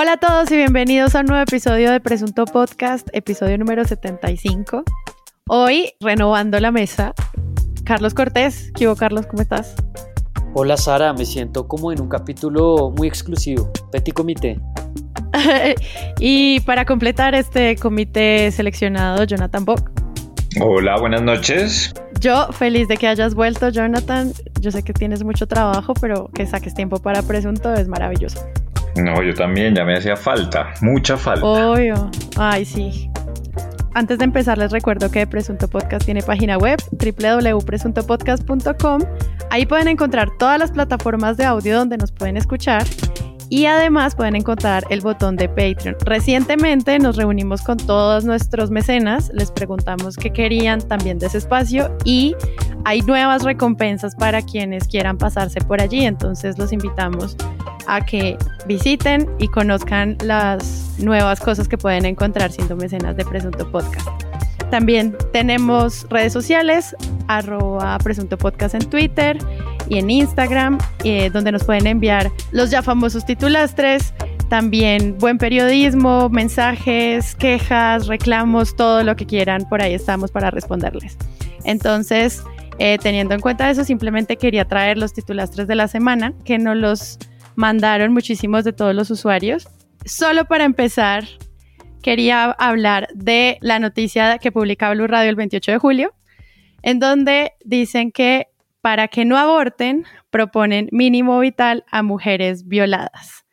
Hola a todos y bienvenidos a un nuevo episodio de Presunto Podcast, episodio número 75. Hoy, renovando la mesa, Carlos Cortés. ¿Qué hubo, Carlos? ¿Cómo estás? Hola, Sara. Me siento como en un capítulo muy exclusivo. Petit Comité. y para completar este comité seleccionado, Jonathan Bock. Hola, buenas noches. Yo feliz de que hayas vuelto, Jonathan. Yo sé que tienes mucho trabajo, pero que saques tiempo para Presunto es maravilloso. No, yo también, ya me hacía falta, mucha falta. Obvio. Ay, sí. Antes de empezar, les recuerdo que Presunto Podcast tiene página web www.presuntopodcast.com. Ahí pueden encontrar todas las plataformas de audio donde nos pueden escuchar y además pueden encontrar el botón de Patreon. Recientemente nos reunimos con todos nuestros mecenas, les preguntamos qué querían también de ese espacio y hay nuevas recompensas para quienes quieran pasarse por allí, entonces los invitamos a que visiten y conozcan las nuevas cosas que pueden encontrar siendo mecenas de Presunto Podcast. También tenemos redes sociales, arroba Presunto Podcast en Twitter y en Instagram, eh, donde nos pueden enviar los ya famosos titulastres, también buen periodismo, mensajes, quejas, reclamos, todo lo que quieran, por ahí estamos para responderles. Entonces, eh, teniendo en cuenta eso, simplemente quería traer los titulastres de la semana, que nos los mandaron muchísimos de todos los usuarios. Solo para empezar, quería hablar de la noticia que publica Blue Radio el 28 de julio, en donde dicen que para que no aborten, proponen mínimo vital a mujeres violadas.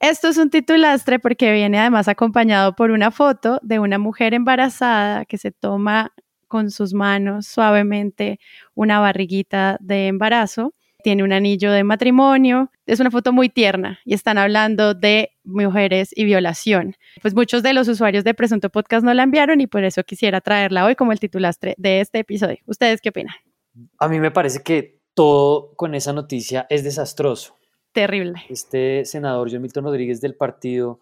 Esto es un titulastre porque viene además acompañado por una foto de una mujer embarazada que se toma con sus manos suavemente una barriguita de embarazo. Tiene un anillo de matrimonio. Es una foto muy tierna y están hablando de mujeres y violación. Pues muchos de los usuarios de Presunto Podcast no la enviaron y por eso quisiera traerla hoy como el titulastre de este episodio. ¿Ustedes qué opinan? A mí me parece que todo con esa noticia es desastroso. Terrible. Este senador John Milton Rodríguez del partido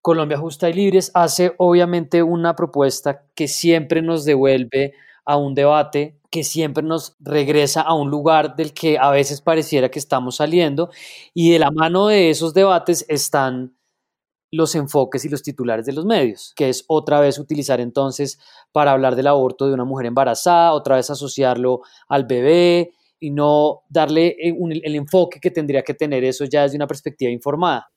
Colombia Justa y Libres hace obviamente una propuesta que siempre nos devuelve a un debate que siempre nos regresa a un lugar del que a veces pareciera que estamos saliendo y de la mano de esos debates están los enfoques y los titulares de los medios, que es otra vez utilizar entonces para hablar del aborto de una mujer embarazada, otra vez asociarlo al bebé y no darle eh, el enfoque que tendría que tener eso ya desde una perspectiva informada.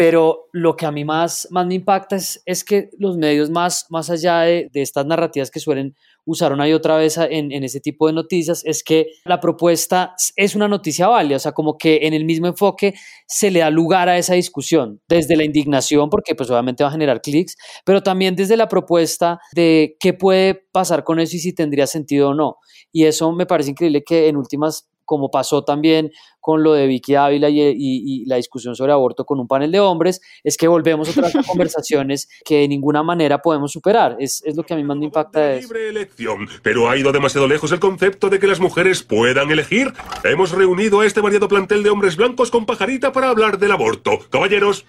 Pero lo que a mí más, más me impacta es, es que los medios más, más allá de, de estas narrativas que suelen usaron ahí otra vez en, en, ese tipo de noticias, es que la propuesta es una noticia válida, o sea, como que en el mismo enfoque se le da lugar a esa discusión, desde la indignación, porque pues obviamente va a generar clics, pero también desde la propuesta de qué puede pasar con eso y si tendría sentido o no. Y eso me parece increíble que en últimas como pasó también con lo de Vicky Ávila y, la discusión sobre aborto con un panel de hombres, es que volvemos a otras conversaciones que de ninguna manera podemos superar. Es, es lo que a mí más me impacta de Libre elección, pero ha ido demasiado lejos el concepto de que las mujeres puedan elegir. Hemos reunido a este variado plantel de hombres blancos con pajarita para hablar del aborto. Caballeros.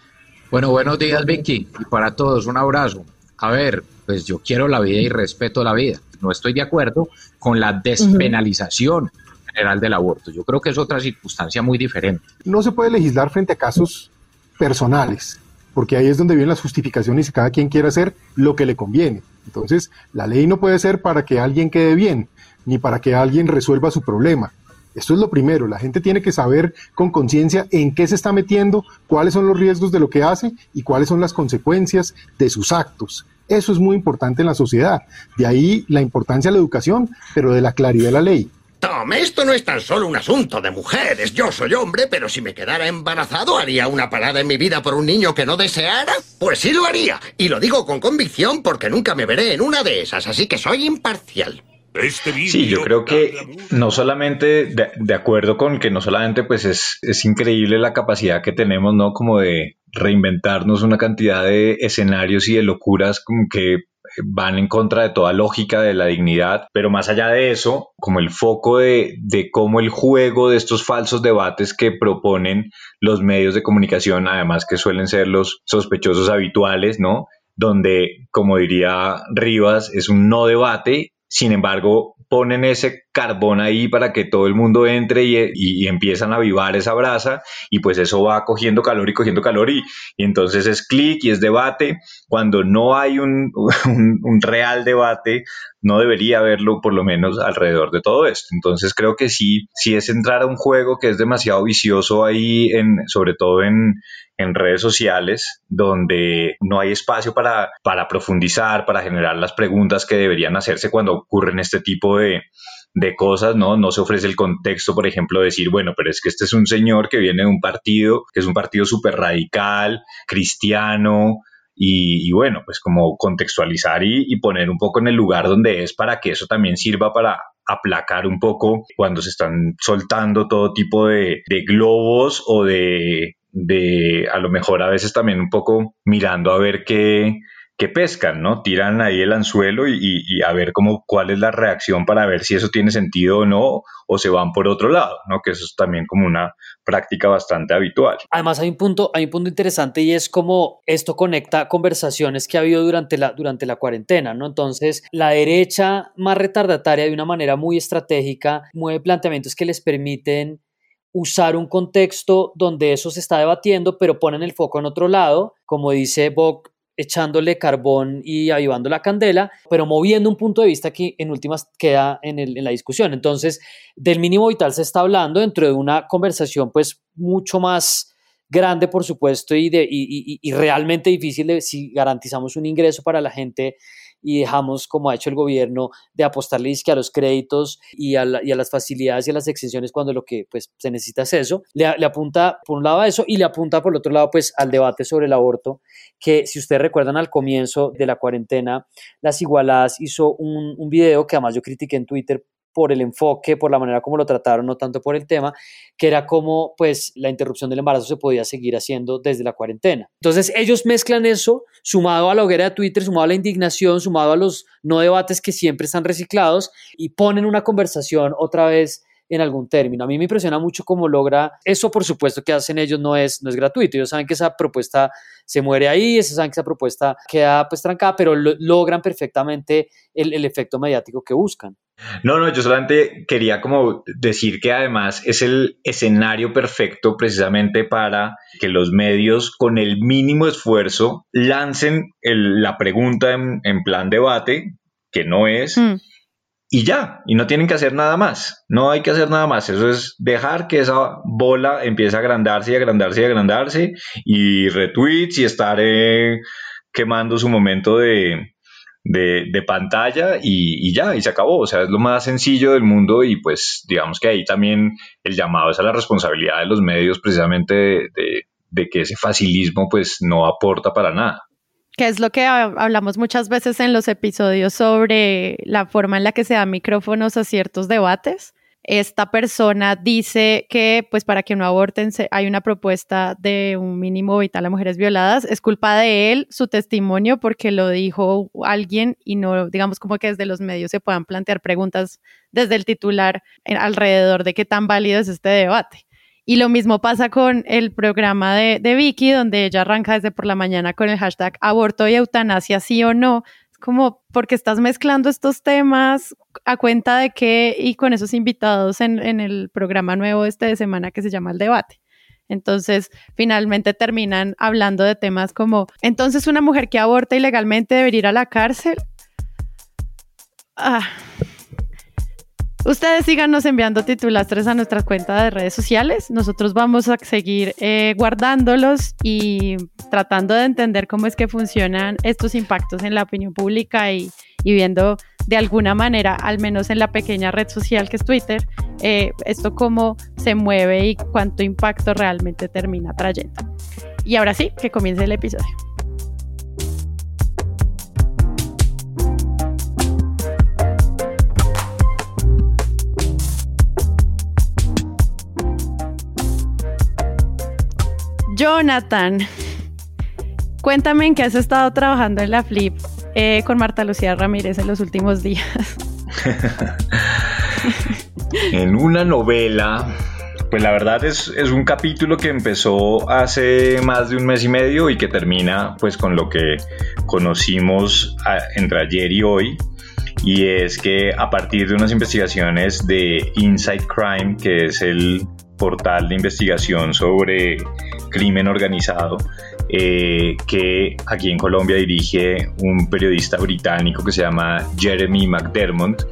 Bueno, buenos días, Vicky. Y para todos, un abrazo. A ver, pues yo quiero la vida y respeto la vida. No estoy de acuerdo con la despenalización general del aborto. Yo creo que es otra circunstancia muy diferente. No se puede legislar frente a casos personales, porque ahí es donde vienen las justificaciones y cada quien quiere hacer lo que le conviene. Entonces, la ley no puede ser para que alguien quede bien, ni para que alguien resuelva su problema. Esto es lo primero, la gente tiene que saber con conciencia en qué se está metiendo, cuáles son los riesgos de lo que hace y cuáles son las consecuencias de sus actos. Eso es muy importante en la sociedad. De ahí la importancia de la educación, pero de la claridad de la ley. Tom, esto no es tan solo un asunto de mujeres. Yo soy hombre, pero si me quedara embarazado, ¿haría una parada en mi vida por un niño que no deseara? Pues sí lo haría. Y lo digo con convicción porque nunca me veré en una de esas, así que soy imparcial. Este sí, yo creo que no solamente de, acuerdo con que no solamente pues es, es increíble la capacidad que tenemos, ¿no? Como de reinventarnos una cantidad de escenarios y de locuras como que van en contra de toda lógica de la dignidad, pero más allá de eso, como el foco de, cómo el juego de estos falsos debates que proponen los medios de comunicación, además que suelen ser los sospechosos habituales, ¿no? Donde, como diría Rivas, es un no debate, sin embargo, ponen ese carbón ahí para que todo el mundo entre y, empiezan a avivar esa brasa y pues eso va cogiendo calor y cogiendo calor y, entonces es clic y es debate. Cuando no hay un, real debate, no debería haberlo por lo menos alrededor de todo esto. Entonces creo que sí, sí es entrar a un juego que es demasiado vicioso ahí, en, sobre todo en, en redes sociales donde no hay espacio para, para profundizar, para generar las preguntas que deberían hacerse cuando ocurren este tipo de, de cosas, ¿no? No se ofrece el contexto, por ejemplo, de decir, bueno, pero es que este es un señor que viene de un partido, que es un partido súper radical, cristiano, y, bueno, pues como contextualizar y, poner un poco en el lugar donde es para que eso también sirva para aplacar un poco cuando se están soltando todo tipo de, de globos o de de a lo mejor a veces también un poco mirando a ver qué, qué pescan, ¿no? Tiran ahí el anzuelo y, a ver cómo, cuál es la reacción para ver si eso tiene sentido o no, o se van por otro lado, ¿no? Que eso es también como una práctica bastante habitual. Además hay un punto, hay un punto interesante y es como esto conecta conversaciones que ha habido durante la, durante la cuarentena, ¿no? Entonces, la derecha más retardataria de una manera muy estratégica mueve planteamientos que les permiten usar un contexto donde eso se está debatiendo, pero ponen el foco en otro lado, como dice Bock, echándole carbón y avivando la candela, pero moviendo un punto de vista que en últimas queda en, en, la discusión. Entonces, del mínimo vital se está hablando dentro de una conversación pues mucho más grande, por supuesto, y, de, y, y realmente difícil de si garantizamos un ingreso para la gente y dejamos, como ha hecho el gobierno, de apostarle a los créditos y a, las facilidades y a las exenciones cuando lo que pues, se necesita es eso. Le, apunta por un lado a eso y le apunta por el otro lado pues al debate sobre el aborto, que si ustedes recuerdan al comienzo de la cuarentena, Las Igualadas hizo un, un video que además yo critiqué en Twitter por el enfoque, por la manera como lo trataron, no tanto por el tema, que era como pues la interrupción del embarazo se podía seguir haciendo desde la cuarentena. Entonces ellos mezclan eso, sumado a la hoguera de Twitter, sumado a la indignación, sumado a los no debates que siempre están reciclados y ponen una conversación otra vez en algún término. A mí me impresiona mucho cómo logra, eso por supuesto que hacen ellos no es, no es gratuito, ellos saben que esa propuesta se muere ahí, ellos saben que esa propuesta queda pues trancada, pero logran perfectamente el, el efecto mediático que buscan. No, no, yo solamente quería como decir que además es el escenario perfecto precisamente para que los medios con el mínimo esfuerzo lancen la pregunta en, plan debate, que no es, mm y ya, y no tienen que hacer nada más, no hay que hacer nada más, eso es dejar que esa bola empiece a agrandarse y agrandarse y agrandarse y retweets y estar eh, quemando su momento de, de, pantalla y, ya, y se acabó, o sea, es lo más sencillo del mundo y pues digamos que ahí también el llamado es a la responsabilidad de los medios precisamente de, de que ese facilismo pues no aporta para nada que es lo que hablamos muchas veces en los episodios sobre la forma en la que se dan micrófonos a ciertos debates. Esta persona dice que, pues, para que no aborten, hay una propuesta de un mínimo vital a mujeres violadas. Es culpa de él, su testimonio, porque lo dijo alguien y no, digamos, como que desde los medios se puedan plantear preguntas desde el titular alrededor de qué tan válido es este debate. Y lo mismo pasa con el programa de, de, Vicky, donde ella arranca desde por la mañana con el hashtag aborto y eutanasia, sí o no. Es como, porque estás mezclando estos temas a cuenta de que, y con esos invitados en, en el programa nuevo este de semana que se llama El Debate. Entonces, finalmente terminan hablando de temas como, entonces una mujer que aborta ilegalmente debería ir a la cárcel. Ah, Ustedes síganos enviando titulastres a nuestra cuenta de redes sociales. Nosotros vamos a seguir eh, guardándolos y tratando de entender cómo es que funcionan estos impactos en la opinión pública y, viendo de alguna manera, al menos en la pequeña red social que es Twitter, eh, esto cómo se mueve y cuánto impacto realmente termina trayendo. Y ahora sí, que comience el episodio. Jonathan, cuéntame en qué has estado trabajando en la Flip eh, con Marta Lucía Ramírez en los últimos días. en una novela, pues la verdad es, es, un capítulo que empezó hace más de un mes y medio y que termina pues con lo que conocimos entre ayer y hoy. y es que a partir de unas investigaciones de Inside Crime, que es el portal de investigación sobre crimen organizado, eh, que aquí en Colombia dirige un periodista británico que se llama Jeremy McDermott,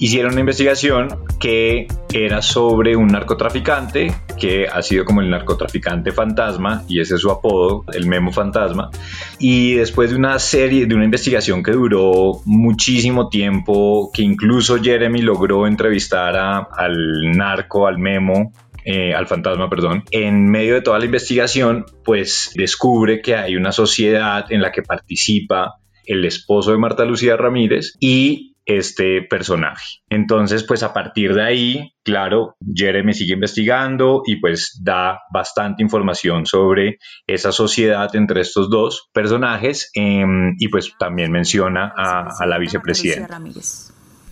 hicieron una investigación que era sobre un narcotraficante que ha sido como el narcotraficante fantasma y ese es su apodo, el Memo Fantasma. Y después de una serie, de una investigación que duró muchísimo tiempo, que incluso Jeremy logró entrevistar al narco, al Memo, eh, al fantasma, perdón, en medio de toda la investigación, pues descubre que hay una sociedad en la que participa el esposo de Marta Lucía Ramírez y este personaje. Entonces, pues a partir de ahí, claro, Jeremy sigue investigando y pues da bastante información sobre esa sociedad entre estos dos personajes em, y pues también menciona a, a la vicepresidenta.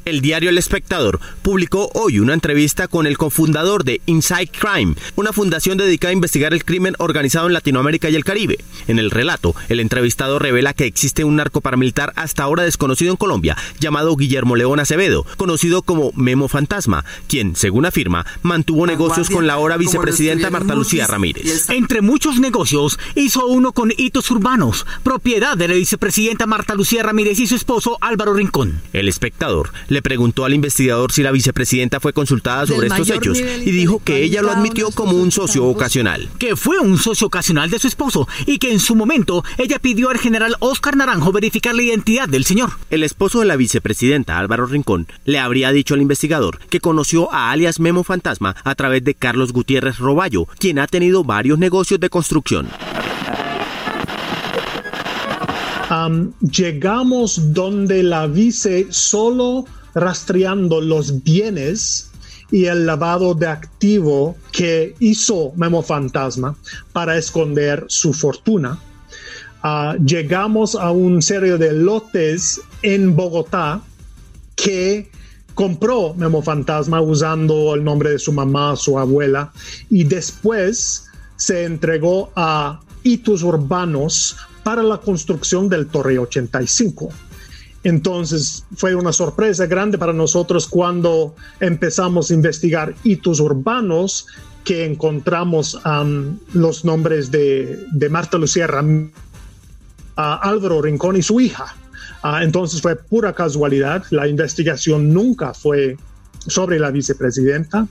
El diario El Espectador publicó hoy una entrevista con el cofundador de Inside Crime, una fundación dedicada a investigar el crimen organizado en Latinoamérica y el Caribe. En el relato, el entrevistado revela que existe un narco paramilitar hasta ahora desconocido en Colombia, llamado Guillermo León Acevedo, conocido como Memo Fantasma, quien, según afirma, mantuvo negocios con la ahora vicepresidenta Marta Lucía Ramírez. Entre muchos negocios, hizo uno con hitos urbanos, propiedad de la vicepresidenta Marta Lucía Ramírez y su esposo Álvaro Rincón. El espectador le le preguntó al investigador si la vicepresidenta fue consultada sobre estos hechos y dijo que ella lo admitió como un socio ocasional. Que fue un socio ocasional de su esposo y que en su momento ella pidió al general Oscar Naranjo verificar la identidad del señor. El esposo de la vicepresidenta, Álvaro Rincón, le habría dicho al investigador que conoció a alias Memo Fantasma a través de Carlos Gutiérrez Roballo, quien ha tenido varios negocios de construcción llegamos donde la vice solo rastreando los bienes y el lavado de activo que hizo Memo Fantasma para esconder su fortuna. Ah, llegamos a un serie de lotes en Bogotá que compró Memo Fantasma usando el nombre de su mamá, su abuela, y después se entregó a hitos urbanos para la construcción del Torre 85. Entonces fue una sorpresa grande para nosotros cuando empezamos a investigar hitos urbanos que encontramos los nombres de, Marta Lucía Ramírez, Álvaro Rincón y su hija. Ah, entonces fue pura casualidad, la investigación nunca fue sobre la vicepresidenta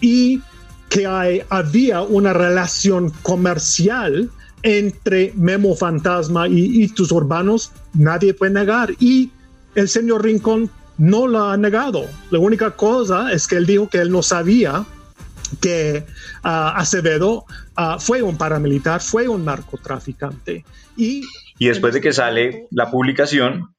y que había una relación comercial entre Memo Fantasma y hitos urbanos, nadie puede negar. Y el señor Rincón no lo ha negado. La única cosa es que él dijo que él no sabía que ah, Acevedo ah, fue un paramilitar, fue un narcotraficante. Y, y después de que sale la publicación,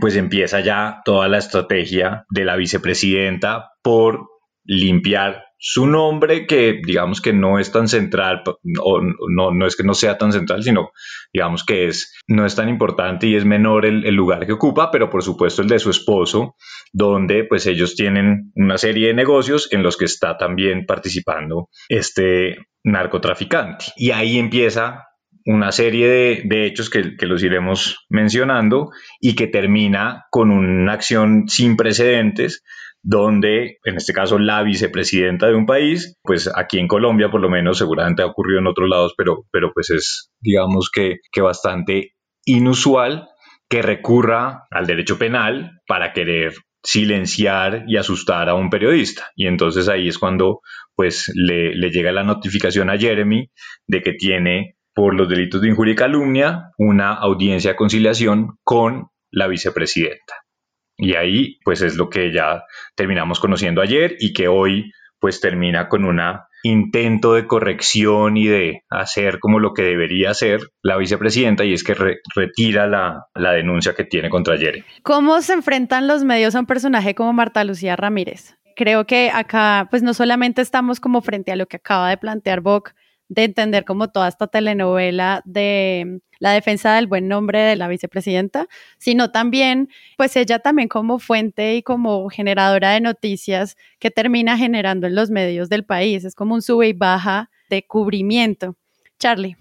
pues empieza ya toda la estrategia de la vicepresidenta por limpiar su nombre que digamos que no es tan central o no, no es que no sea tan central sino digamos que es no es tan importante y es menor el, lugar que ocupa pero por supuesto el de su esposo donde pues ellos tienen una serie de negocios en los que está también participando este narcotraficante. Y ahí empieza una serie de, hechos que, los iremos mencionando y que termina con una acción sin precedentes donde, en este caso, la vicepresidenta de un país, pues aquí en Colombia por lo menos, seguramente ha ocurrido en otros lados, pero, pero pues es, digamos que, que bastante inusual que recurra al derecho penal para querer silenciar y asustar a un periodista. Y entonces ahí es cuando pues le, le, llega la notificación a Jeremy de que tiene por los delitos de injuria y calumnia una audiencia de conciliación con la vicepresidenta. Y ahí pues es lo que ya terminamos conociendo ayer y que hoy pues termina con un intento de corrección y de hacer como lo que debería hacer la vicepresidenta y es que retira la, la, denuncia que tiene contra Jeremy. ¿Cómo se enfrentan los medios a un personaje como Marta Lucía Ramírez? Creo que acá pues no solamente estamos como frente a lo que acaba de plantear Boc, de entender como toda esta telenovela de la defensa del buen nombre de la vicepresidenta, sino también, pues ella también como fuente y como generadora de noticias que termina generando en los medios del país. Es como un sube y baja de cubrimiento. Charlie.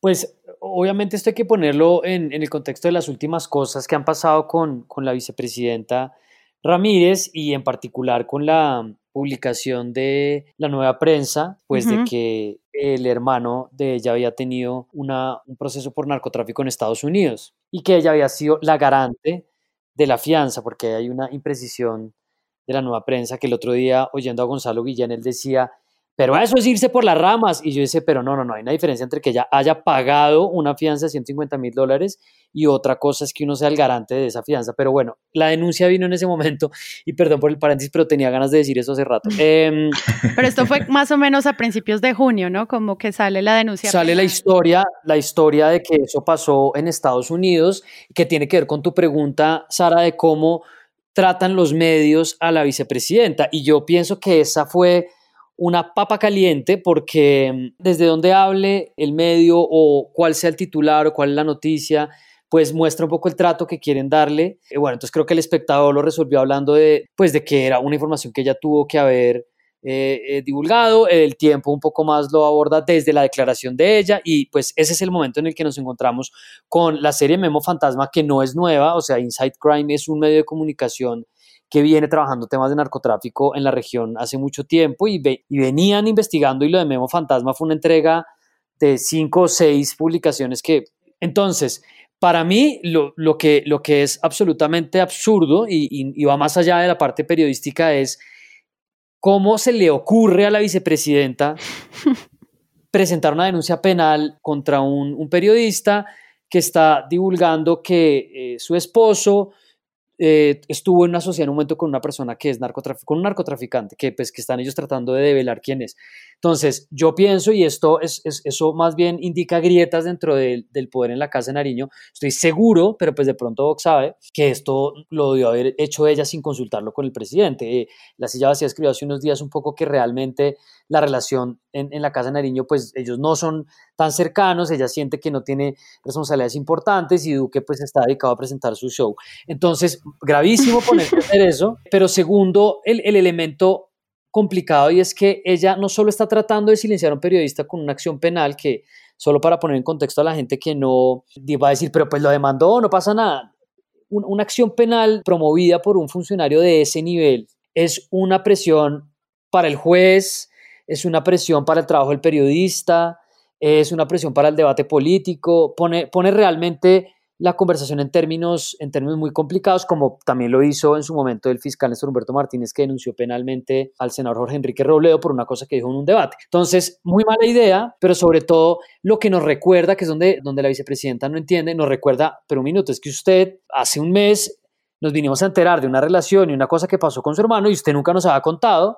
Pues obviamente esto hay que ponerlo en, el contexto de las últimas cosas que han pasado con, con la vicepresidenta Ramírez y en particular con la publicación de la nueva prensa, pues de que el hermano de ella había tenido un proceso por narcotráfico en Estados Unidos y que ella había sido la garante de la fianza, porque hay una imprecisión de la nueva prensa que el otro día, oyendo a Gonzalo Guillén, él decía pero eso es irse por las ramas. Y yo dice, pero no, no, no, hay una diferencia entre que ella haya pagado una fianza de 150 mil dólares y otra cosa es que uno sea el garante de esa fianza. Pero bueno, la denuncia vino en ese momento y perdón por el paréntesis, pero tenía ganas de decir eso hace rato. Em, pero esto fue más o menos a principios de junio, ¿no? Como que sale la denuncia. Sale la historia, la historia de que eso pasó en Estados Unidos, que tiene que ver con tu pregunta, Sara, de cómo tratan los medios a la vicepresidenta. Y yo pienso que esa fue una papa caliente porque mm, desde donde hable el medio o cuál sea el titular o cuál es la noticia, pues muestra un poco el trato que quieren darle. Eh, bueno, entonces creo que el espectador lo resolvió hablando de, pues de que era una información que ella tuvo que haber eh, eh, divulgado, el tiempo un poco más lo aborda desde la declaración de ella y pues ese es el momento en el que nos encontramos con la serie Memo Fantasma que no es nueva, o sea, Inside Crime es un medio de comunicación que viene trabajando temas de narcotráfico en la región hace mucho tiempo y, y venían investigando y lo de Memo Fantasma fue una entrega de cinco o seis publicaciones que entonces para mí lo, lo, que, lo que es absolutamente absurdo y, y, va más allá de la parte periodística es cómo se le ocurre a la vicepresidenta presentar una denuncia penal contra un, un periodista que está divulgando que eh, su esposo eh, estuvo en una sociedad en un momento con una persona que es narcotraficante, con un narcotraficante, que pues que están ellos tratando de develar quién es. Entonces, yo pienso, y esto es, eso más bien indica grietas dentro del poder en la Casa de Nariño, estoy seguro, pero pues de pronto Vox sabe, que esto lo debió haber hecho ella sin consultarlo con el presidente. Eh, la silla vacía escribió hace unos días un poco que realmente la relación en, en la Casa de Nariño, pues ellos no son tan cercanos, ella siente que no tiene responsabilidades importantes y Duque pues está dedicado a presentar su show. Entonces, gravísimo ponerse a hacer eso, pero segundo, el, el elemento complicado y es que ella no solo está tratando de silenciar a un periodista con una acción penal que, solo para poner en contexto a la gente que no va a decir, pero pues lo demandó, no pasa nada. una acción penal promovida por un funcionario de ese nivel es una presión para el juez, es una presión para el trabajo del periodista, es una presión para el debate político, pone, pone realmente la conversación en términos, en términos muy complicados, como también lo hizo en su momento el fiscal Néstor Humberto Martínez, que denunció penalmente al senador Jorge Enrique Robledo por una cosa que dijo en un debate. Entonces, muy mala idea, pero sobre todo lo que nos recuerda, que es donde, donde la vicepresidenta no entiende, nos recuerda, pero un minuto, es que usted hace un mes nos vinimos a enterar de una relación y una cosa que pasó con su hermano y usted nunca nos había contado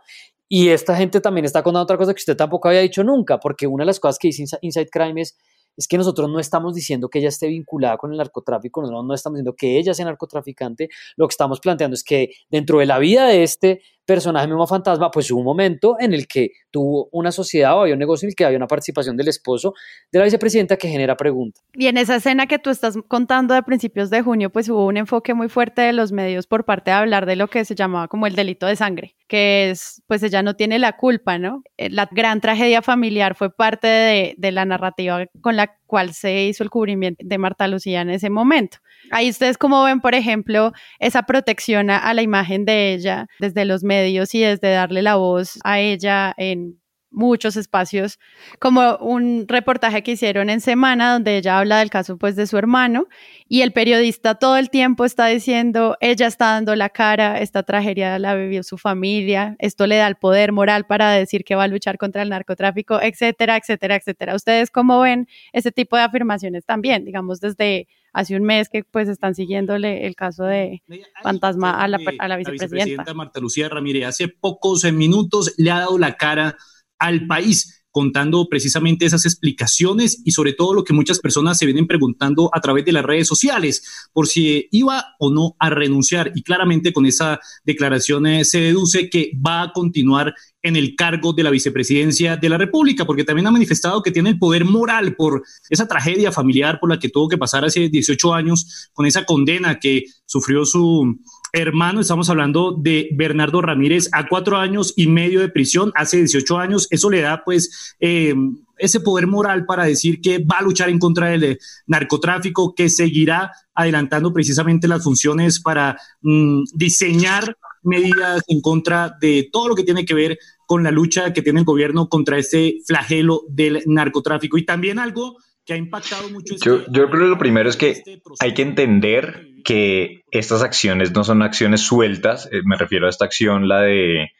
y esta gente también está contando otra cosa que usted tampoco había dicho nunca, porque una de las cosas que dice Inside Crime es, es que nosotros no estamos diciendo que ella esté vinculada con el narcotráfico, no, no estamos diciendo que ella sea narcotraficante, lo que estamos planteando es que dentro de la vida de este personaje mismo fantasma, pues hubo un momento en el que tuvo una sociedad o había un negocio en el que había una participación del esposo de la vicepresidenta que genera preguntas. Y en esa escena que tú estás contando de principios de junio, pues hubo un enfoque muy fuerte de los medios por parte de hablar de lo que se llamaba como el delito de sangre, que es, pues ella no tiene la culpa, ¿no? Eh, la gran tragedia familiar fue parte de, de la narrativa con la cual se hizo el cubrimiento de Marta Lucía en ese momento. Ahí ustedes como ven, por ejemplo, esa protección a, la imagen de ella desde los medios y desde darle la voz a ella en muchos espacios, como un reportaje que hicieron en Semana donde ella habla del caso pues de su hermano y el periodista todo el tiempo está diciendo, ella está dando la cara, esta tragedia la vivió su familia, esto le da el poder moral para decir que va a luchar contra el narcotráfico, etcétera, etcétera, etcétera. ¿Ustedes cómo ven ese tipo de afirmaciones también, digamos desde hace un mes que pues están siguiéndole el caso de Fantasma a la, a la vicepresidenta. Marta Lucía Ramírez hace pocos minutos le ha dado la cara al país contando precisamente esas explicaciones y sobre todo lo que muchas personas se vienen preguntando a través de las redes sociales, por si iba o no a renunciar. Y claramente con esa declaración eh, se deduce que va a continuar en el cargo de la vicepresidencia de la República, porque también ha manifestado que tiene el poder moral por esa tragedia familiar por la que tuvo que pasar hace 18 años, con esa condena que sufrió su hermano, estamos hablando de Bernardo Ramírez a cuatro años y medio de prisión, hace 18 años, eso le da pues eh, ese poder moral para decir que va a luchar en contra del narcotráfico, que seguirá adelantando precisamente las funciones para mm, diseñar medidas en contra de todo lo que tiene que ver con la lucha que tiene el gobierno contra este flagelo del narcotráfico. Y también algo que ha impactado mucho. Yo, este yo creo que lo primero es que este hay que entender que estas acciones no son acciones sueltas. Eh, me refiero a esta acción, la de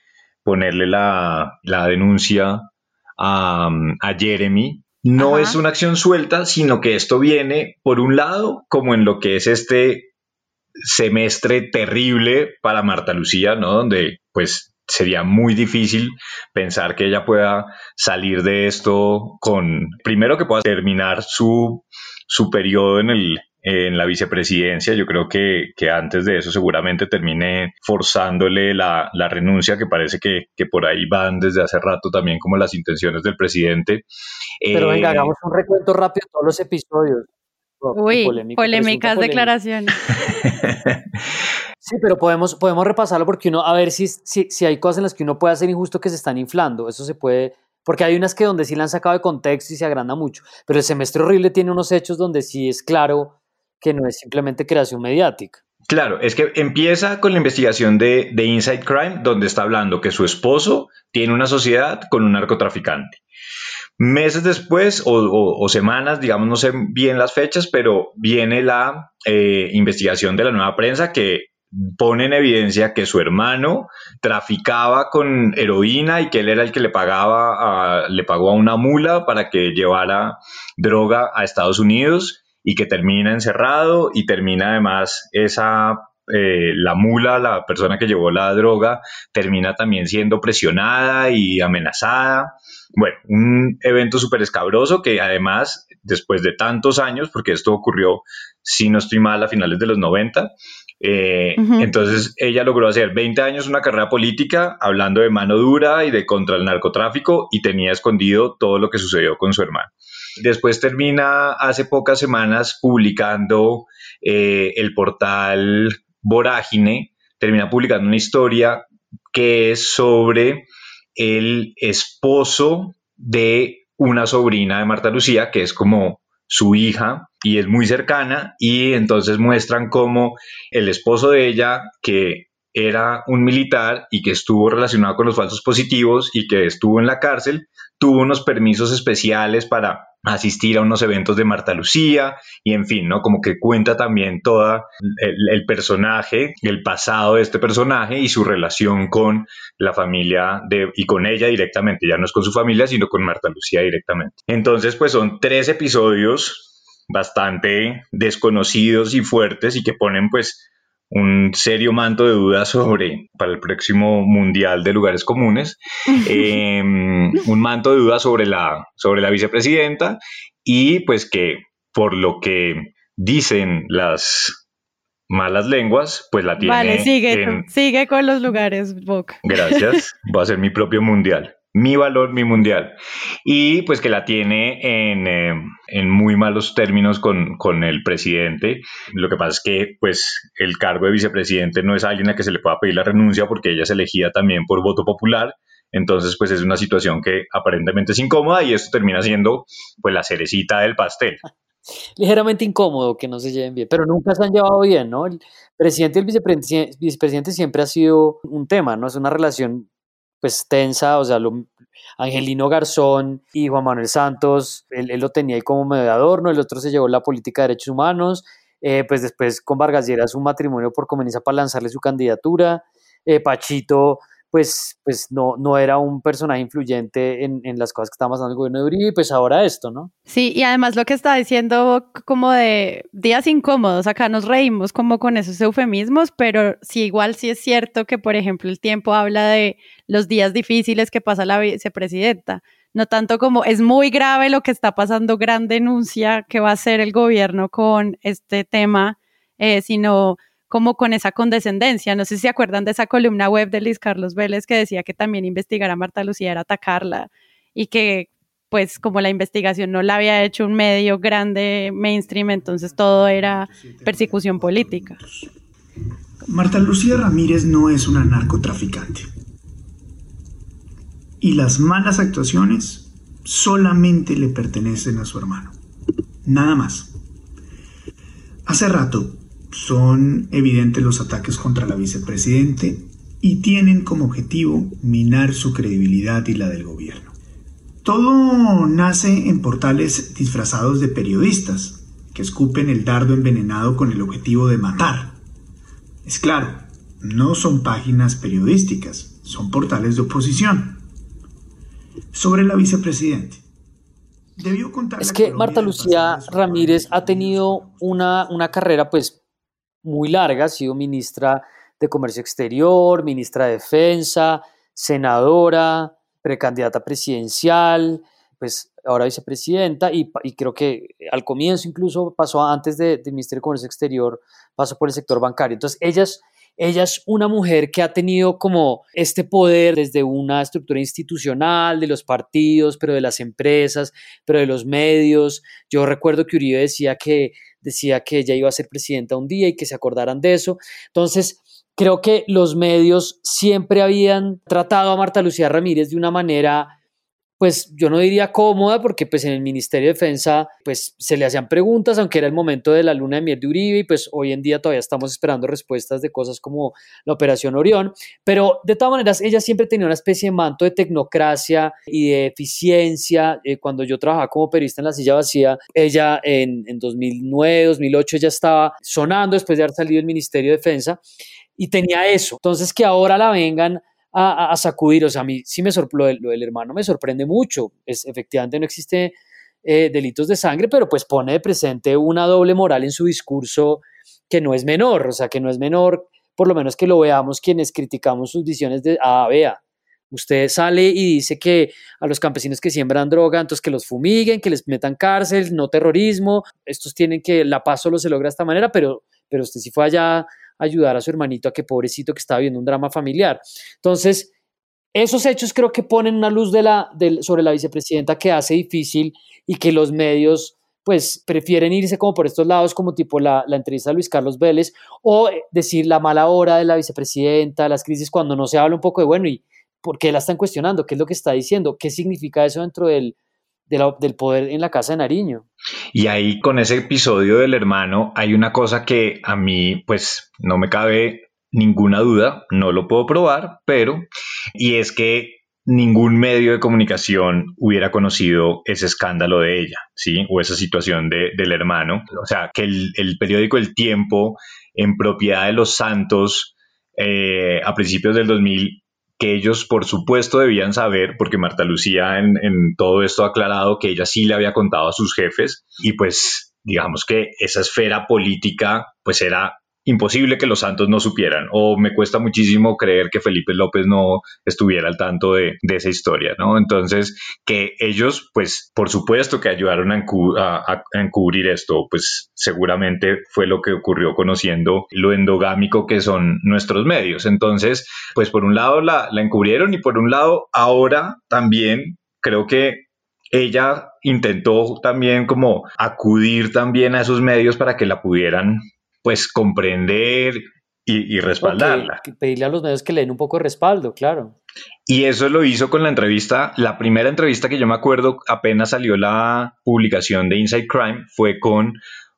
ponerle la, la denuncia a, a Jeremy. No es una acción suelta, sino que esto viene, por un lado, como en lo que es este semestre terrible para Marta Lucía, ¿no? Donde pues sería muy difícil pensar que ella pueda salir de esto con, primero que pueda terminar su, su periodo en, el, en la vicepresidencia. Yo creo que, que antes de eso seguramente termine forzándole la, la renuncia, que parece que, que, por ahí van desde hace rato también como las intenciones del presidente. Pero venga, eh, hagamos un recuento rápido de todos los episodios. Uy, polémicas declaraciones. sí, pero podemos, podemos repasarlo porque uno, a ver si, si, si hay cosas en las que uno puede hacer injusto que se están inflando. Eso se puede, porque hay unas que donde sí la han sacado de contexto y se agranda mucho. Pero el semestre horrible tiene unos hechos donde sí es claro que no es simplemente creación mediática. Claro, es que empieza con la investigación de, de Inside Crime, donde está hablando que su esposo tiene una sociedad con un narcotraficante. Meses después o, semanas, digamos, no sé bien las fechas, pero viene la eh, investigación de la nueva prensa que pone en evidencia que su hermano traficaba con heroína y que él era el que le pagaba, le pagó a una mula para que llevara droga a Estados Unidos y que termina encerrado y termina además esa eh, la mula, la persona que llevó la droga, termina también siendo presionada y amenazada. Bueno, un evento súper escabroso que además, después de tantos años, porque esto ocurrió, si no estoy mal, a finales de los 90, eh, entonces ella logró hacer 20 años una carrera política hablando de mano dura y de contra el narcotráfico y tenía escondido todo lo que sucedió con su hermano. Después termina hace pocas semanas publicando eh, el portal Vorágine, termina publicando una historia que es sobre el esposo de una sobrina de Marta Lucía, que es como su hija y es muy cercana, y entonces muestran cómo el esposo de ella, que era un militar y que estuvo relacionado con los falsos positivos y que estuvo en la cárcel, tuvo unos permisos especiales para asistir a unos eventos de Marta Lucía y en fin, ¿no? Como que cuenta también toda el, personaje, el pasado de este personaje y su relación con la familia de, y con ella directamente, ya no es con su familia, sino con Marta Lucía directamente. Entonces, pues son tres episodios bastante desconocidos y fuertes y que ponen pues un serio manto de dudas sobre, para el próximo Mundial de Lugares Comunes, em, un manto de dudas sobre la, sobre la vicepresidenta y pues que por lo que dicen las malas lenguas, pues la tiene. Vale, sigue, sigue con los lugares, Boca. Gracias, voy a hacer mi propio Mundial mi valor, mi mundial. Y pues que la tiene en, eh, en muy malos términos con, con, el presidente. Lo que pasa es que pues el cargo de vicepresidente no es alguien a que se le pueda pedir la renuncia porque ella es elegida también por voto popular. Entonces pues es una situación que aparentemente es incómoda y esto termina siendo pues la cerecita del pastel. Ligeramente incómodo que no se lleven bien, pero nunca se han llevado bien, ¿no? El presidente y el vicepresidente, vicepresidente siempre ha sido un tema, ¿no? Es una relación pues tensa, o sea, Angelino Garzón y Juan Manuel Santos, él, lo tenía ahí como mediador, ¿no? El otro se llevó la política de derechos humanos, eh, pues después con Vargas Lleras un matrimonio por conveniencia para lanzarle su candidatura, eh, Pachito pues, pues no, no era un personaje influyente en, en las cosas que estaba pasando el gobierno de Uribe, pues ahora esto, ¿no? Sí, y además lo que está diciendo como de días incómodos, acá nos reímos como con esos eufemismos, pero sí igual sí es cierto que, por ejemplo, el tiempo habla de los días difíciles que pasa la vicepresidenta, no tanto como es muy grave lo que está pasando, gran denuncia que va a hacer el gobierno con este tema, eh, sino como con esa condescendencia. No sé si se acuerdan de esa columna web de Luis Carlos Vélez que decía que también investigar a Marta Lucía era atacarla y que pues como la investigación no la había hecho un medio grande mainstream, entonces todo era persecución política. Marta Lucía Ramírez no es una narcotraficante. Y las malas actuaciones solamente le pertenecen a su hermano. Nada más. Hace rato son evidentes los ataques contra la vicepresidente y tienen como objetivo minar su credibilidad y la del gobierno. Todo nace en portales disfrazados de periodistas que escupen el dardo envenenado con el objetivo de matar. Es claro, no son páginas periodísticas, son portales de oposición. Sobre la vicepresidente. Debió contar es que Marta Lucía Ramírez ha tenido una, una carrera pues muy larga, ha sido ministra de Comercio Exterior, ministra de Defensa, senadora, precandidata presidencial, pues ahora vicepresidenta y, creo que al comienzo incluso pasó antes de, Ministerio de Comercio Exterior, pasó por el sector bancario. Entonces, ellas ella es una mujer que ha tenido como este poder desde una estructura institucional, de los partidos, pero de las empresas, pero de los medios. Yo recuerdo que Uribe decía que, decía que ella iba a ser presidenta un día y que se acordaran de eso. Entonces, creo que los medios siempre habían tratado a Marta Lucía Ramírez de una manera pues yo no diría cómoda porque pues en el Ministerio de Defensa pues se le hacían preguntas aunque era el momento de la luna de miel de Uribe y pues hoy en día todavía estamos esperando respuestas de cosas como la operación Orión, pero de todas maneras ella siempre tenía una especie de manto de tecnocracia y de eficiencia. Eh, cuando yo trabajaba como periodista en la silla vacía, ella en, en 2009, 2008 ya estaba sonando después de haber salido del Ministerio de Defensa y tenía eso. Entonces que ahora la vengan a, sacudir. O sea, a mí sí me sorprende, lo, del hermano me sorprende mucho. Es, efectivamente no existe eh, delitos de sangre, pero pues pone de presente una doble moral en su discurso que no es menor, o sea, que no es menor, por lo menos que lo veamos quienes criticamos sus visiones de, ah, vea, usted sale y dice que a los campesinos que siembran droga, entonces que los fumiguen, que les metan cárcel, no terrorismo, estos tienen que, la paz solo se logra de esta manera, pero, pero usted sí fue allá ayudar a su hermanito a que pobrecito que estaba viendo un drama familiar. Entonces, esos hechos creo que ponen una luz de la, sobre la vicepresidenta que hace difícil y que los medios pues prefieren irse como por estos lados, como tipo la, la entrevista de Luis Carlos Vélez, o decir la mala hora de la vicepresidenta, las crisis, cuando no se habla un poco de, bueno, ¿y por qué la están cuestionando? ¿Qué es lo que está diciendo? ¿Qué significa eso dentro del, del poder en la casa de Nariño. Y ahí con ese episodio del hermano hay una cosa que a mí pues no me cabe ninguna duda, no lo puedo probar, pero y es que ningún medio de comunicación hubiera conocido ese escándalo de ella, ¿sí? O esa situación de, del hermano. O sea, que el, periódico El Tiempo, en propiedad de los Santos, eh, a principios del 2000, que ellos por supuesto debían saber, porque Marta Lucía en, todo esto ha aclarado que ella sí le había contado a sus jefes y pues digamos que esa esfera política pues era imposible que los Santos no supieran, o me cuesta muchísimo creer que Felipe López no estuviera al tanto de, esa historia, ¿no? Entonces, que ellos, pues, por supuesto que ayudaron a, encubrir esto, pues seguramente fue lo que ocurrió conociendo lo endogámico que son nuestros medios. Entonces, pues por un lado la, la encubrieron y por un lado ahora también creo que ella intentó también como acudir también a esos medios para que la pudieran pues comprender y, respaldarla. pedirle a los medios que le den un poco de respaldo, claro. Y eso lo hizo con la entrevista, la primera entrevista que yo me acuerdo, apenas salió la publicación de Inside Crime, fue con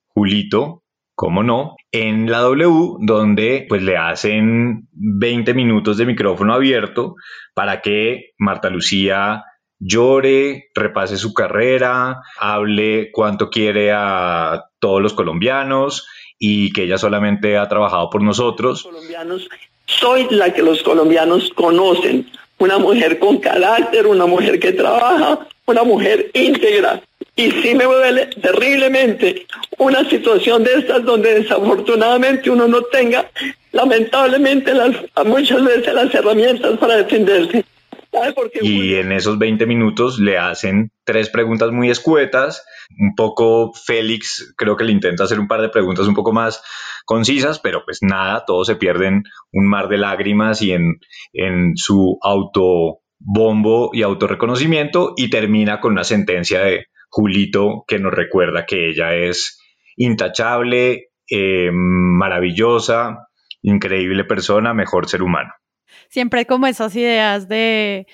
Julito, cómo no, en la W, donde pues le hacen 20 minutos de micrófono abierto para que Marta Lucía llore, repase su carrera, hable cuánto quiere a todos los colombianos y que ella solamente ha trabajado por nosotros. Soy la que los colombianos conocen, una mujer con carácter, una mujer que trabaja, una mujer íntegra. Y sí me duele terriblemente una situación de estas donde desafortunadamente uno no tenga, lamentablemente, muchas veces las herramientas para defenderse. Y en esos 20 minutos le hacen tres preguntas muy escuetas. Un poco Félix creo que le intenta hacer un par de preguntas un poco más concisas, pero pues nada, todos se pierden un mar de lágrimas y en, en su autobombo y autorreconocimiento y termina con una sentencia de Julito que nos recuerda que ella es intachable, eh, maravillosa, increíble persona, mejor ser humano siempre como esas ideas de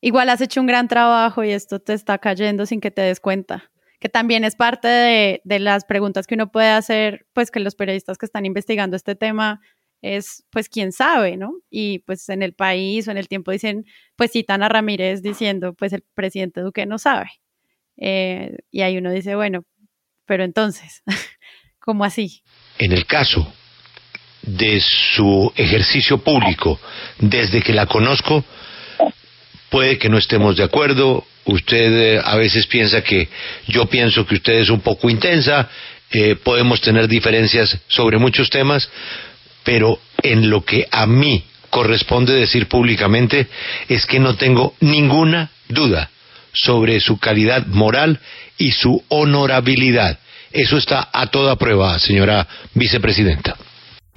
igual has hecho un gran trabajo y esto te está cayendo sin que te des cuenta que también es parte de, de, las preguntas que uno puede hacer, pues que los periodistas que están investigando este tema es, pues, quién sabe, ¿no? Y pues en el país o en el tiempo dicen, pues citan a Ramírez diciendo, pues el presidente Duque no sabe. Eh, y ahí uno dice, bueno, pero entonces, ¿cómo así? En el caso de su ejercicio público, desde que la conozco, puede que no estemos de acuerdo, usted eh, a veces piensa que yo pienso que usted es un poco intensa, eh, podemos tener diferencias sobre muchos temas, pero en lo que a mí corresponde decir públicamente es que no tengo ninguna duda sobre su calidad moral y su honorabilidad. Eso está a toda prueba, señora vicepresidenta.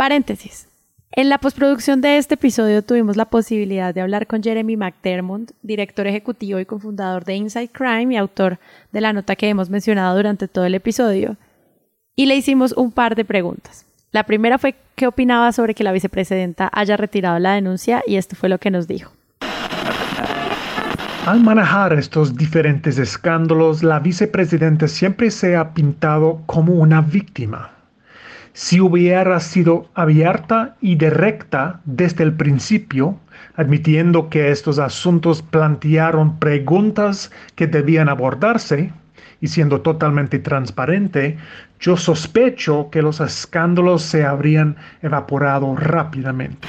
Paréntesis. En la postproducción de este episodio tuvimos la posibilidad de hablar con Jeremy McDermott, director ejecutivo y cofundador de Inside Crime y autor de la nota que hemos mencionado durante todo el episodio, y le hicimos un par de preguntas. La primera fue qué opinaba sobre que la vicepresidenta haya retirado la denuncia y esto fue lo que nos dijo. Al manejar estos diferentes escándalos, la vicepresidenta siempre se ha pintado como una víctima si hubiera sido abierta y directa desde el principio, admitiendo que estos asuntos plantearon preguntas que debían abordarse y siendo totalmente transparente, yo sospecho que los escándalos se habrían evaporado rápidamente.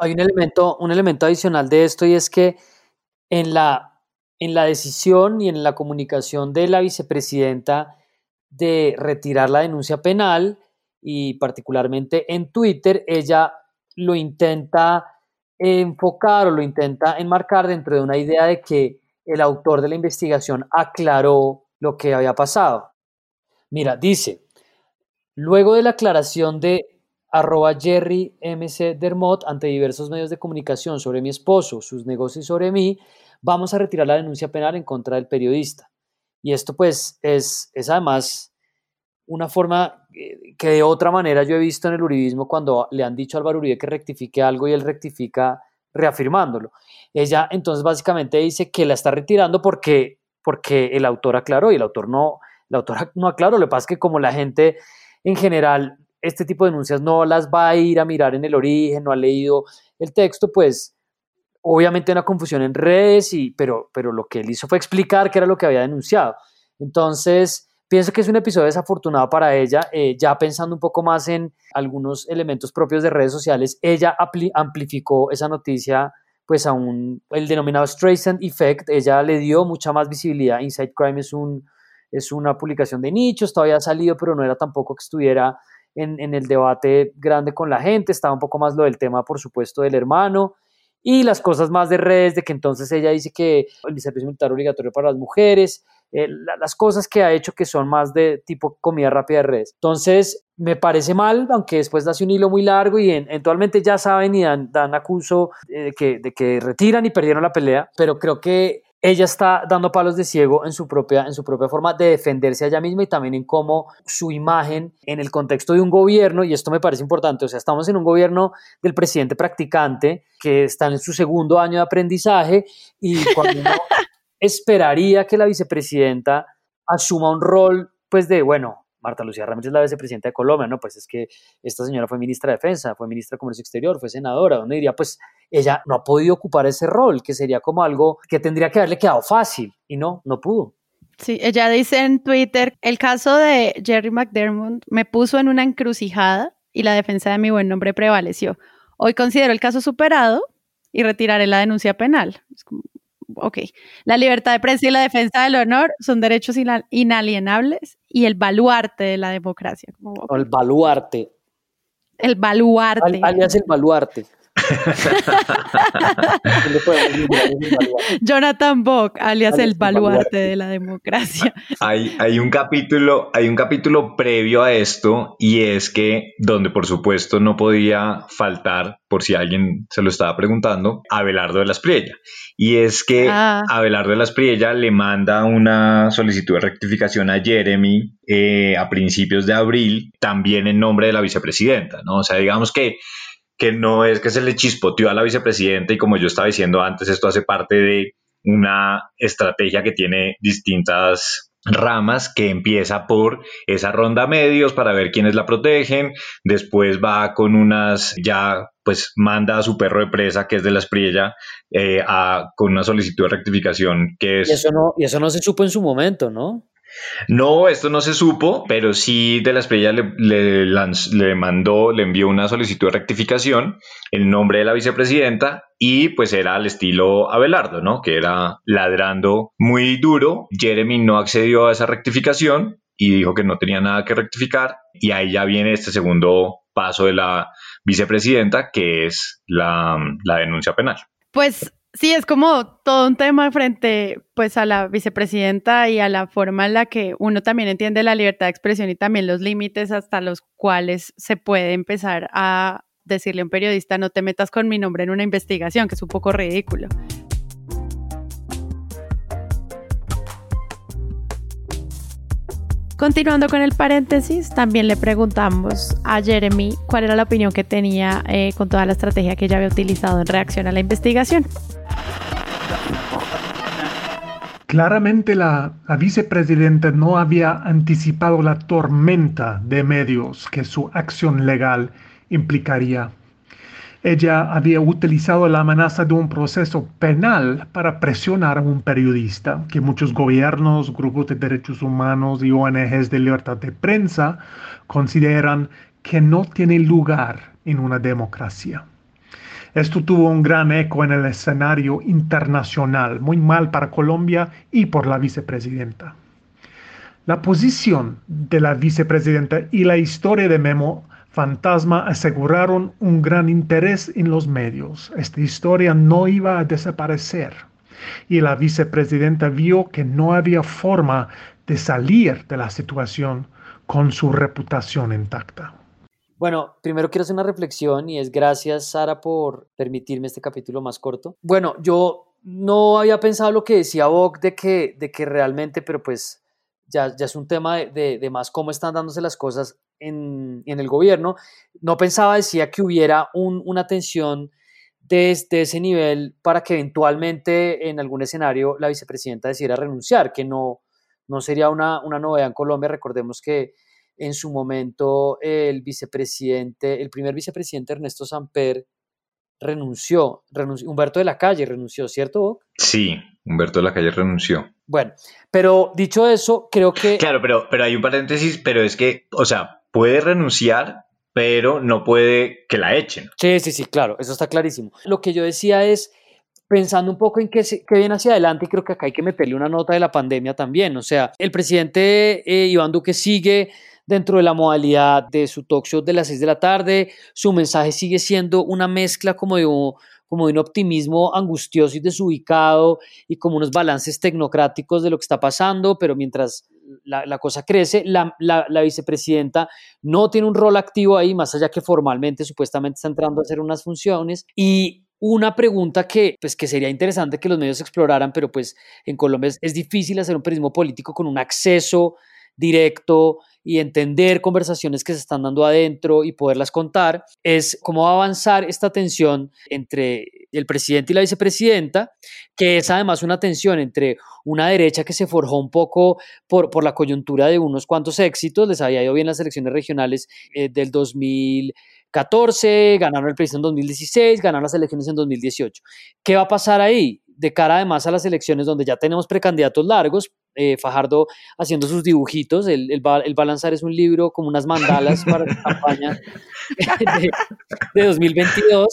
Hay un elemento, un elemento adicional de esto y es que en la en la decisión y en la comunicación de la vicepresidenta de retirar la denuncia penal y particularmente en Twitter, ella lo intenta enfocar o lo intenta enmarcar dentro de una idea de que el autor de la investigación aclaró lo que había pasado. Mira, dice, luego de la aclaración de arroba Jerry MC Dermot ante diversos medios de comunicación sobre mi esposo, sus negocios sobre mí, vamos a retirar la denuncia penal en contra del periodista. Y esto pues es, es además una forma eh, que de otra manera yo he visto en el uribismo cuando le han dicho a Álvaro Uribe que rectifique algo y él rectifica reafirmándolo. Ella entonces básicamente dice que la está retirando porque, porque el autor aclaró y el autor no, el autor no aclaró. Lo que pasa es que como la gente en general este tipo de denuncias no las va a ir a mirar en el origen, no ha leído el texto, pues obviamente una confusión en redes, y, pero, pero lo que él hizo fue explicar qué era lo que había denunciado. Entonces, pienso que es un episodio desafortunado para ella, eh, ya pensando un poco más en algunos elementos propios de redes sociales, ella amplificó esa noticia pues a un, el denominado Streisand Effect, ella le dio mucha más visibilidad. Inside Crime es, un, es una publicación de nichos, todavía ha salido, pero no era tampoco que estuviera en, en el debate grande con la gente, estaba un poco más lo del tema, por supuesto, del hermano, y las cosas más de redes, de que entonces ella dice que el servicio militar obligatorio para las mujeres, eh, las cosas que ha hecho que son más de tipo comida rápida de redes. Entonces, me parece mal, aunque después hace un hilo muy largo y eventualmente ya saben y dan, dan acuso de que, de que retiran y perdieron la pelea, pero creo que ella está dando palos de ciego en su propia, en su propia forma de defenderse a ella misma y también en cómo su imagen en el contexto de un gobierno, y esto me parece importante, o sea, estamos en un gobierno del presidente practicante que está en su segundo año de aprendizaje y cuando uno esperaría que la vicepresidenta asuma un rol, pues de, bueno, Marta Lucía Ramírez la vicepresidenta de Colombia, no, pues es que esta señora fue ministra de Defensa, fue ministra de Comercio Exterior, fue senadora, donde diría, pues ella no ha podido ocupar ese rol, que sería como algo que tendría que haberle quedado fácil, y no, no pudo. Sí, ella dice en Twitter, el caso de Jerry McDermott me puso en una encrucijada y la defensa de mi buen nombre prevaleció. Hoy considero el caso superado y retiraré la denuncia penal. Es como, ok, la libertad de prensa y la defensa del honor son derechos inalienables y el baluarte de la democracia. El baluarte. El baluarte. alias el baluarte. Jonathan Bock, alias el baluarte de la democracia. Hay, hay, un capítulo, hay un capítulo previo a esto y es que donde por supuesto no podía faltar, por si alguien se lo estaba preguntando, Abelardo de las Priella. Y es que ah. Abelardo de las Priella le manda una solicitud de rectificación a Jeremy eh, a principios de abril, también en nombre de la vicepresidenta, ¿no? O sea, digamos que que no es que se le chispoteó a la vicepresidenta y como yo estaba diciendo antes, esto hace parte de una estrategia que tiene distintas ramas que empieza por esa ronda medios para ver quiénes la protegen, después va con unas, ya pues manda a su perro de presa que es de la espriella eh, a, con una solicitud de rectificación que es... Y eso, no, y eso no se supo en su momento, ¿no? No, esto no se supo, pero sí de la Espriella le, le, mandó, le envió una solicitud de rectificación el nombre de la vicepresidenta y pues era al estilo Abelardo, ¿no? Que era ladrando muy duro. Jeremy no accedió a esa rectificación y dijo que no tenía nada que rectificar y ahí ya viene este segundo paso de la vicepresidenta que es la denuncia penal. Pues Sí, es como todo un tema frente pues a la vicepresidenta y a la forma en la que uno también entiende la libertad de expresión y también los límites hasta los cuales se puede empezar a decirle a un periodista no te metas con mi nombre en una investigación, que es un poco ridículo. Continuando con el paréntesis, también le preguntamos a Jeremy cuál era la opinión que tenía eh, con toda la estrategia que ella había utilizado en reacción a la investigación. Claramente la, vicepresidenta no había anticipado la tormenta de medios que su acción legal implicaría. Ella había utilizado la amenaza de un proceso penal para presionar a un periodista que muchos gobiernos, grupos de derechos humanos y ONGs de libertad de prensa consideran que no tiene lugar en una democracia. Esto tuvo un gran eco en el escenario internacional, muy mal para Colombia y por la vicepresidenta. La posición de la vicepresidenta y la historia de Memo Fantasma aseguraron un gran interés en los medios. Esta historia no iba a desaparecer y la vicepresidenta vio que no había forma de salir de la situación con su reputación intacta. Bueno, primero quiero hacer una reflexión y es gracias Sara por permitirme este capítulo más corto. Bueno, yo no había pensado lo que decía Boc de que, de que realmente, pero pues ya, ya es un tema de, de, más cómo están dándose las cosas en, en el gobierno. No pensaba, decía que hubiera un, una tensión desde ese nivel para que eventualmente en algún escenario la vicepresidenta decidiera renunciar, que no, no sería una, una novedad en Colombia. Recordemos que en su momento el vicepresidente, el primer vicepresidente Ernesto Samper renunció, Humberto de la Calle renunció, ¿cierto, Bob? Sí, Humberto de la Calle renunció. Bueno, pero dicho eso, creo que... Claro, pero, pero hay un paréntesis, pero es que, o sea, puede renunciar, pero no puede que la echen. Sí, sí, sí, claro, eso está clarísimo. Lo que yo decía es, pensando un poco en qué, viene hacia adelante, y creo que acá hay que meterle una nota de la pandemia también. O sea, el presidente eh, Iván Duque sigue dentro de la modalidad de su talk show de las 6 de la tarde. Su mensaje sigue siendo una mezcla como de un, como de un optimismo angustioso y desubicado y como unos balances tecnocráticos de lo que está pasando, pero mientras la, cosa crece, la, la, vicepresidenta no tiene un rol activo ahí, más allá que formalmente supuestamente está entrando a hacer unas funciones y una pregunta que, pues, que sería interesante que los medios exploraran, pero pues en Colombia es, es difícil hacer un periodismo político con un acceso directo y entender conversaciones que se están dando adentro y poderlas contar, es cómo va a avanzar esta tensión entre el presidente y la vicepresidenta, que es además una tensión entre una derecha que se forjó un poco por, por la coyuntura de unos cuantos éxitos, les había ido bien las elecciones regionales eh, del 2014, ganaron el presidente en 2016, ganaron las elecciones en 2018. ¿Qué va a pasar ahí? De cara además a las elecciones donde ya tenemos precandidatos largos, eh, Fajardo haciendo sus dibujitos. Él, va, a lanzar es un libro como unas mandalas para la campaña de, 2022.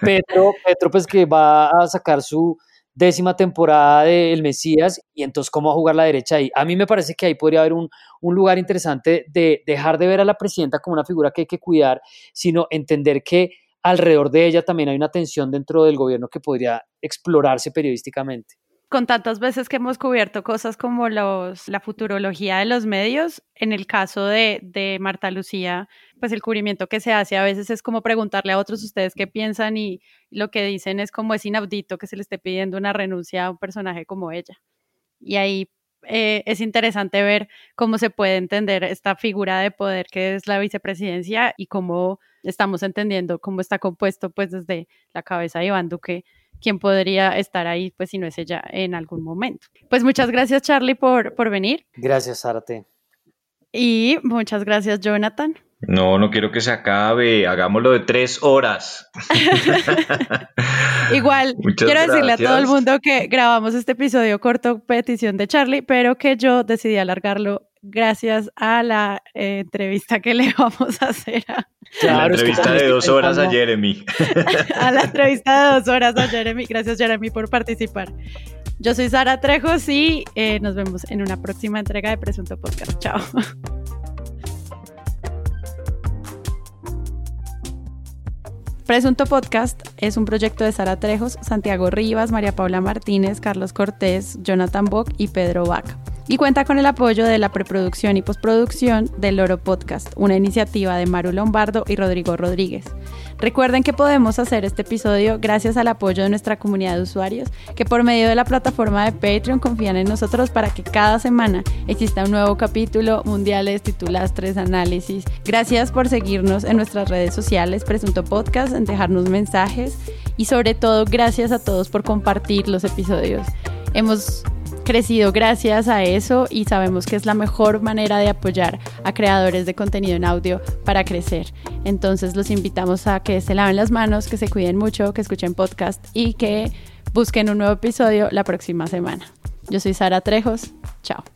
Petro, Petro, pues que va a sacar su décima temporada de El Mesías y entonces cómo va a jugar la derecha ahí. A mí me parece que ahí podría haber un, un lugar interesante de dejar de ver a la presidenta como una figura que hay que cuidar, sino entender que alrededor de ella también hay una tensión dentro del gobierno que podría explorarse periodísticamente con tantas veces que hemos cubierto cosas como los, la futurología de los medios, en el caso de, de, Marta Lucía, pues el cubrimiento que se hace a veces es como preguntarle a otros ustedes qué piensan y lo que dicen es como es inaudito que se le esté pidiendo una renuncia a un personaje como ella. Y ahí eh, es interesante ver cómo se puede entender esta figura de poder que es la vicepresidencia y cómo estamos entendiendo cómo está compuesto pues desde la cabeza de Iván Duque quién podría estar ahí, pues si no es ella en algún momento. Pues muchas gracias Charlie por, por venir. Gracias, Zárate. Y muchas gracias, Jonathan. No, no quiero que se acabe. Hagámoslo de tres horas. Igual, quiero decirle a todo el mundo que grabamos este episodio corto, petición de Charlie, pero que yo decidí alargarlo gracias a la eh, entrevista que le vamos a hacer a... la entrevista de dos horas a Jeremy. a la entrevista de dos horas a Jeremy. Gracias, Jeremy, por participar. Yo soy Sara Trejos y eh, nos vemos en una próxima entrega de Presunto Podcast. Chao. Presunto Podcast es un proyecto de Sara Trejos, Santiago Rivas, María Paula Martínez, Carlos Cortés, Jonathan Bock y Pedro Vaca y cuenta con el apoyo de la preproducción y postproducción del Loro Podcast, una iniciativa de Maru Lombardo y Rodrigo Rodríguez. Recuerden que podemos hacer este episodio gracias al apoyo de nuestra comunidad de usuarios que por medio de la plataforma de Patreon confían en nosotros para que cada semana exista un nuevo capítulo, mundiales, titulastres, análisis. Gracias por seguirnos en nuestras redes sociales, Presunto Podcast, en dejarnos mensajes y sobre todo gracias a todos por compartir los episodios. Hemos crecido gracias a eso y sabemos que es la mejor manera de apoyar a creadores de contenido en audio para crecer. Entonces los invitamos a que se laven las manos, que se cuiden mucho, que escuchen podcast y que busquen un nuevo episodio la próxima semana. Yo soy Sara Trejos. Chao.